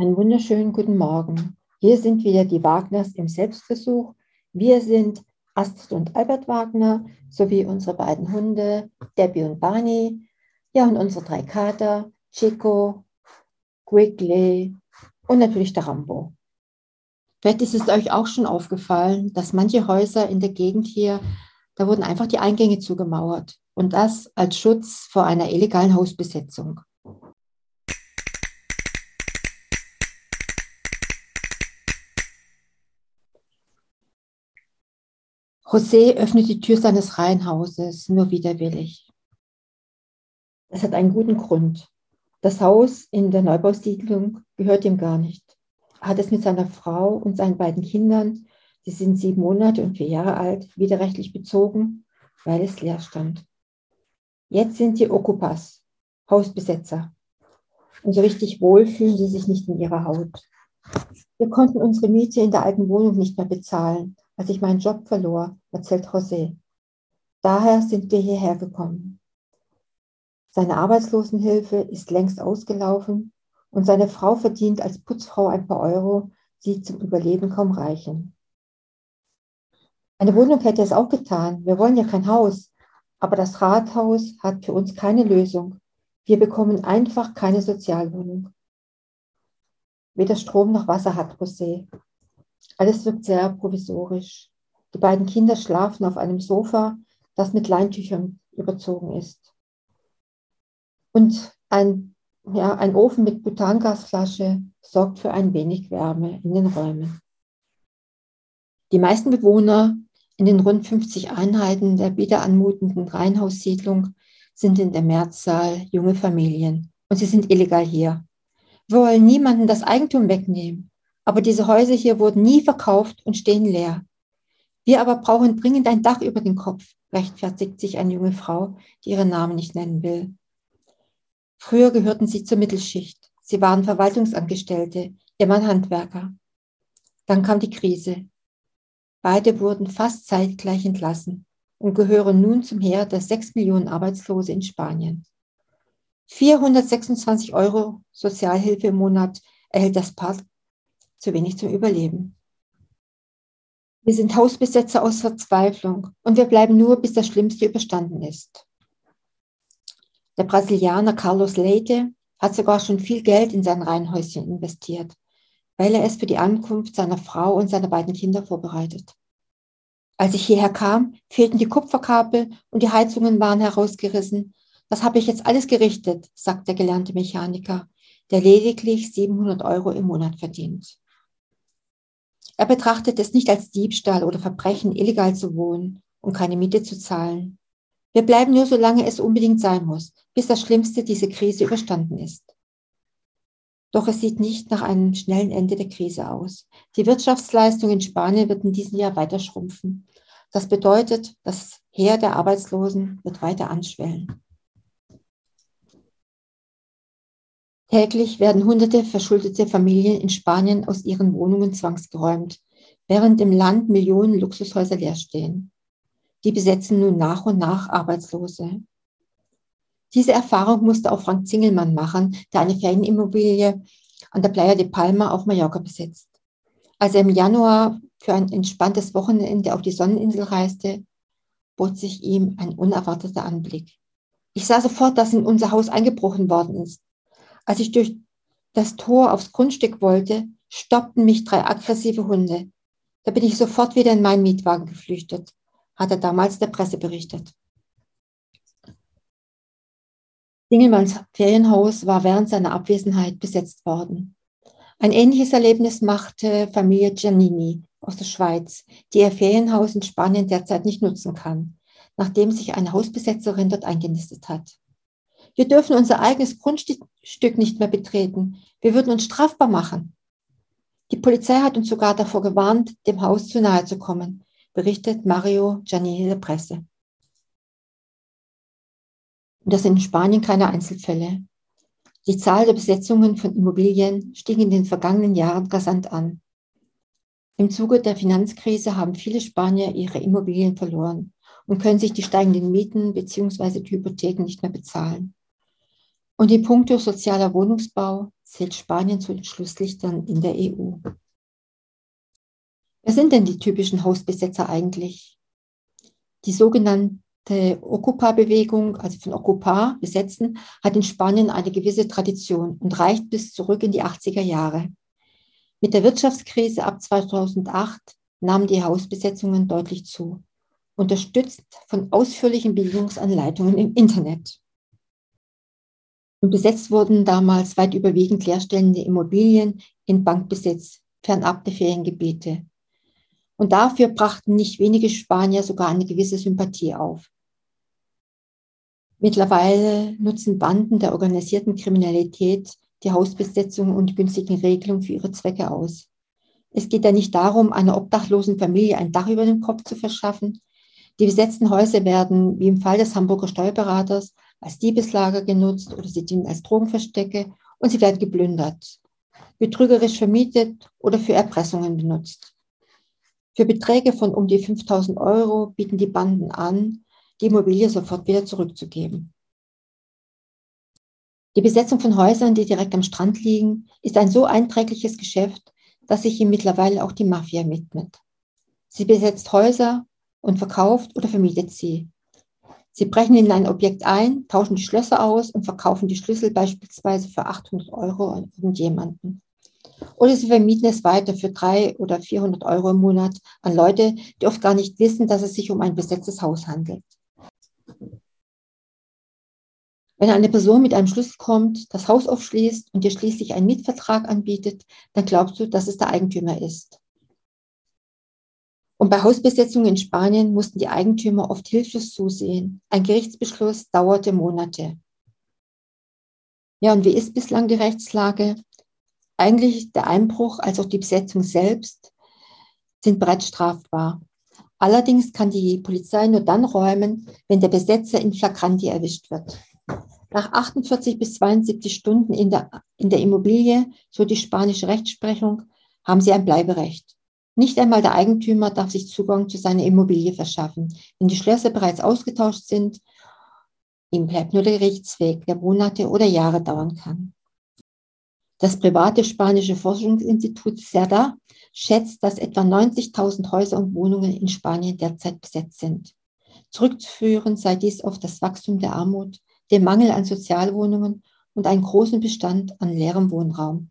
Einen wunderschönen guten Morgen. Hier sind wieder die Wagners im Selbstversuch. Wir sind Astrid und Albert Wagner sowie unsere beiden Hunde, Debbie und Barney. Ja, und unsere drei Kater, Chico, Quigley und natürlich der Rambo. Vielleicht ist es euch auch schon aufgefallen, dass manche Häuser in der Gegend hier, da wurden einfach die Eingänge zugemauert. Und das als Schutz vor einer illegalen Hausbesetzung. José öffnet die Tür seines Reihenhauses nur widerwillig. Das hat einen guten Grund. Das Haus in der Neubausiedlung gehört ihm gar nicht. Er hat es mit seiner Frau und seinen beiden Kindern, die sind sieben Monate und vier Jahre alt, widerrechtlich bezogen, weil es leer stand. Jetzt sind die Okupas, Hausbesetzer. Und so richtig wohl fühlen sie sich nicht in ihrer Haut. Wir konnten unsere Miete in der alten Wohnung nicht mehr bezahlen als ich meinen Job verlor, erzählt José. Daher sind wir hierher gekommen. Seine Arbeitslosenhilfe ist längst ausgelaufen und seine Frau verdient als Putzfrau ein paar Euro, die zum Überleben kaum reichen. Eine Wohnung hätte es auch getan. Wir wollen ja kein Haus. Aber das Rathaus hat für uns keine Lösung. Wir bekommen einfach keine Sozialwohnung. Weder Strom noch Wasser hat José. Alles wirkt sehr provisorisch. Die beiden Kinder schlafen auf einem Sofa, das mit Leintüchern überzogen ist. Und ein, ja, ein Ofen mit Butangasflasche sorgt für ein wenig Wärme in den Räumen. Die meisten Bewohner in den rund 50 Einheiten der wiederanmutenden Reihenhaussiedlung sind in der Mehrzahl junge Familien und sie sind illegal hier. Wir wollen niemanden das Eigentum wegnehmen. Aber diese Häuser hier wurden nie verkauft und stehen leer. Wir aber brauchen dringend ein Dach über den Kopf, rechtfertigt sich eine junge Frau, die ihren Namen nicht nennen will. Früher gehörten sie zur Mittelschicht. Sie waren Verwaltungsangestellte, ihr Mann Handwerker. Dann kam die Krise. Beide wurden fast zeitgleich entlassen und gehören nun zum Heer der sechs Millionen Arbeitslose in Spanien. 426 Euro Sozialhilfe im Monat erhält das Paar zu wenig zum Überleben. Wir sind Hausbesetzer aus Verzweiflung und wir bleiben nur, bis das Schlimmste überstanden ist. Der Brasilianer Carlos Leite hat sogar schon viel Geld in sein Reihenhäuschen investiert, weil er es für die Ankunft seiner Frau und seiner beiden Kinder vorbereitet. Als ich hierher kam, fehlten die Kupferkabel und die Heizungen waren herausgerissen. Das habe ich jetzt alles gerichtet, sagt der gelernte Mechaniker, der lediglich 700 Euro im Monat verdient. Er betrachtet es nicht als Diebstahl oder Verbrechen, illegal zu wohnen und keine Miete zu zahlen. Wir bleiben nur, solange es unbedingt sein muss, bis das Schlimmste diese Krise überstanden ist. Doch es sieht nicht nach einem schnellen Ende der Krise aus. Die Wirtschaftsleistung in Spanien wird in diesem Jahr weiter schrumpfen. Das bedeutet, das Heer der Arbeitslosen wird weiter anschwellen. Täglich werden hunderte verschuldete Familien in Spanien aus ihren Wohnungen zwangsgeräumt, während im Land Millionen Luxushäuser leer stehen. Die besetzen nun nach und nach Arbeitslose. Diese Erfahrung musste auch Frank Zingelmann machen, der eine Ferienimmobilie an der Playa de Palma auf Mallorca besitzt. Als er im Januar für ein entspanntes Wochenende auf die Sonneninsel reiste, bot sich ihm ein unerwarteter Anblick. Ich sah sofort, dass in unser Haus eingebrochen worden ist. Als ich durch das Tor aufs Grundstück wollte, stoppten mich drei aggressive Hunde. Da bin ich sofort wieder in meinen Mietwagen geflüchtet, hat er damals der Presse berichtet. Dingelmanns Ferienhaus war während seiner Abwesenheit besetzt worden. Ein ähnliches Erlebnis machte Familie Giannini aus der Schweiz, die ihr Ferienhaus in Spanien derzeit nicht nutzen kann, nachdem sich eine Hausbesetzerin dort eingenistet hat. Wir dürfen unser eigenes Grundstück nicht mehr betreten. Wir würden uns strafbar machen. Die Polizei hat uns sogar davor gewarnt, dem Haus zu nahe zu kommen, berichtet Mario Giannini der Presse. Und das sind in Spanien keine Einzelfälle. Die Zahl der Besetzungen von Immobilien stieg in den vergangenen Jahren rasant an. Im Zuge der Finanzkrise haben viele Spanier ihre Immobilien verloren und können sich die steigenden Mieten bzw. die Hypotheken nicht mehr bezahlen. Und in puncto sozialer Wohnungsbau zählt Spanien zu den Schlusslichtern in der EU. Wer sind denn die typischen Hausbesetzer eigentlich? Die sogenannte Ocupa-Bewegung, also von Occupar, besetzen, hat in Spanien eine gewisse Tradition und reicht bis zurück in die 80er Jahre. Mit der Wirtschaftskrise ab 2008 nahmen die Hausbesetzungen deutlich zu, unterstützt von ausführlichen Bildungsanleitungen im Internet. Und besetzt wurden damals weit überwiegend leerstehende Immobilien in Bankbesitz, fernab der Feriengebiete. Und dafür brachten nicht wenige Spanier sogar eine gewisse Sympathie auf. Mittlerweile nutzen Banden der organisierten Kriminalität die Hausbesetzung und die günstigen Regelungen für ihre Zwecke aus. Es geht ja nicht darum, einer obdachlosen Familie ein Dach über dem Kopf zu verschaffen. Die besetzten Häuser werden, wie im Fall des Hamburger Steuerberaters, als Diebeslager genutzt oder sie dienen als Drogenverstecke und sie werden geplündert, betrügerisch vermietet oder für Erpressungen benutzt. Für Beträge von um die 5000 Euro bieten die Banden an, die Immobilie sofort wieder zurückzugeben. Die Besetzung von Häusern, die direkt am Strand liegen, ist ein so einträgliches Geschäft, dass sich ihm mittlerweile auch die Mafia widmet. Sie besetzt Häuser und verkauft oder vermietet sie. Sie brechen in ein Objekt ein, tauschen die Schlösser aus und verkaufen die Schlüssel beispielsweise für 800 Euro an irgendjemanden. Oder sie vermieten es weiter für 300 oder 400 Euro im Monat an Leute, die oft gar nicht wissen, dass es sich um ein besetztes Haus handelt. Wenn eine Person mit einem Schlüssel kommt, das Haus aufschließt und dir schließlich einen Mietvertrag anbietet, dann glaubst du, dass es der Eigentümer ist. Und bei Hausbesetzungen in Spanien mussten die Eigentümer oft hilflos zusehen. Ein Gerichtsbeschluss dauerte Monate. Ja, und wie ist bislang die Rechtslage? Eigentlich der Einbruch als auch die Besetzung selbst sind bereits strafbar. Allerdings kann die Polizei nur dann räumen, wenn der Besetzer in Flagranti erwischt wird. Nach 48 bis 72 Stunden in der, in der Immobilie, so die spanische Rechtsprechung, haben sie ein Bleiberecht. Nicht einmal der Eigentümer darf sich Zugang zu seiner Immobilie verschaffen. Wenn die Schlösser bereits ausgetauscht sind, ihm bleibt nur der Gerichtsweg, der Monate oder Jahre dauern kann. Das private spanische Forschungsinstitut CERDA schätzt, dass etwa 90.000 Häuser und Wohnungen in Spanien derzeit besetzt sind. Zurückzuführen sei dies auf das Wachstum der Armut, den Mangel an Sozialwohnungen und einen großen Bestand an leerem Wohnraum.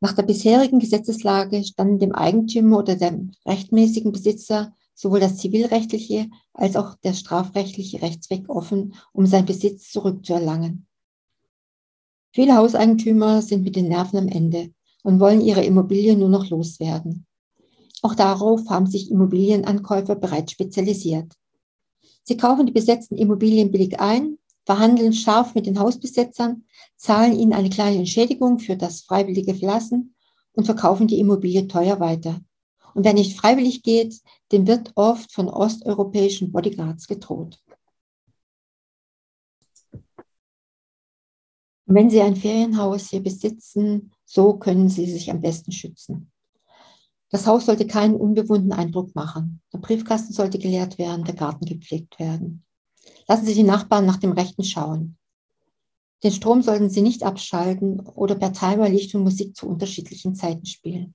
Nach der bisherigen Gesetzeslage standen dem Eigentümer oder dem rechtmäßigen Besitzer sowohl das zivilrechtliche als auch der strafrechtliche Rechtsweg offen, um seinen Besitz zurückzuerlangen. Viele Hauseigentümer sind mit den Nerven am Ende und wollen ihre Immobilie nur noch loswerden. Auch darauf haben sich Immobilienankäufer bereits spezialisiert. Sie kaufen die besetzten Immobilien billig ein, verhandeln scharf mit den Hausbesetzern, zahlen ihnen eine kleine Entschädigung für das freiwillige Verlassen und verkaufen die Immobilie teuer weiter. Und wer nicht freiwillig geht, dem wird oft von osteuropäischen Bodyguards gedroht. Und wenn Sie ein Ferienhaus hier besitzen, so können Sie sich am besten schützen. Das Haus sollte keinen unbewohnten Eindruck machen. Der Briefkasten sollte geleert werden, der Garten gepflegt werden. Lassen Sie die Nachbarn nach dem Rechten schauen. Den Strom sollten Sie nicht abschalten oder per Timer Licht und Musik zu unterschiedlichen Zeiten spielen.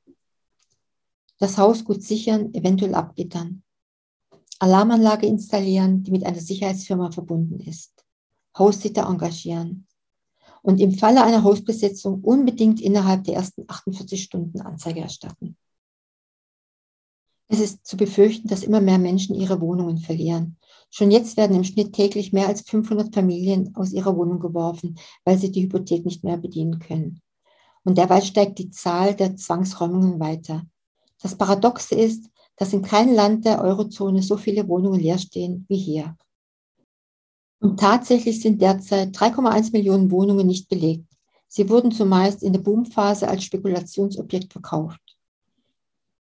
Das Haus gut sichern, eventuell abgittern. Alarmanlage installieren, die mit einer Sicherheitsfirma verbunden ist. Haussitter engagieren. Und im Falle einer Hausbesetzung unbedingt innerhalb der ersten 48 Stunden Anzeige erstatten. Es ist zu befürchten, dass immer mehr Menschen ihre Wohnungen verlieren. Schon jetzt werden im Schnitt täglich mehr als 500 Familien aus ihrer Wohnung geworfen, weil sie die Hypothek nicht mehr bedienen können. Und derweil steigt die Zahl der Zwangsräumungen weiter. Das Paradoxe ist, dass in keinem Land der Eurozone so viele Wohnungen leer stehen wie hier. Und tatsächlich sind derzeit 3,1 Millionen Wohnungen nicht belegt. Sie wurden zumeist in der Boomphase als Spekulationsobjekt verkauft.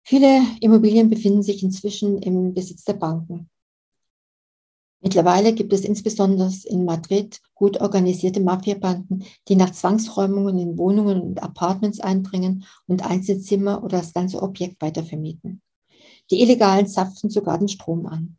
Viele Immobilien befinden sich inzwischen im Besitz der Banken. Mittlerweile gibt es insbesondere in Madrid gut organisierte Mafiabanden, die nach Zwangsräumungen in Wohnungen und Apartments eindringen und Einzelzimmer oder das ganze Objekt weitervermieten. Die Illegalen zapfen sogar den Strom an.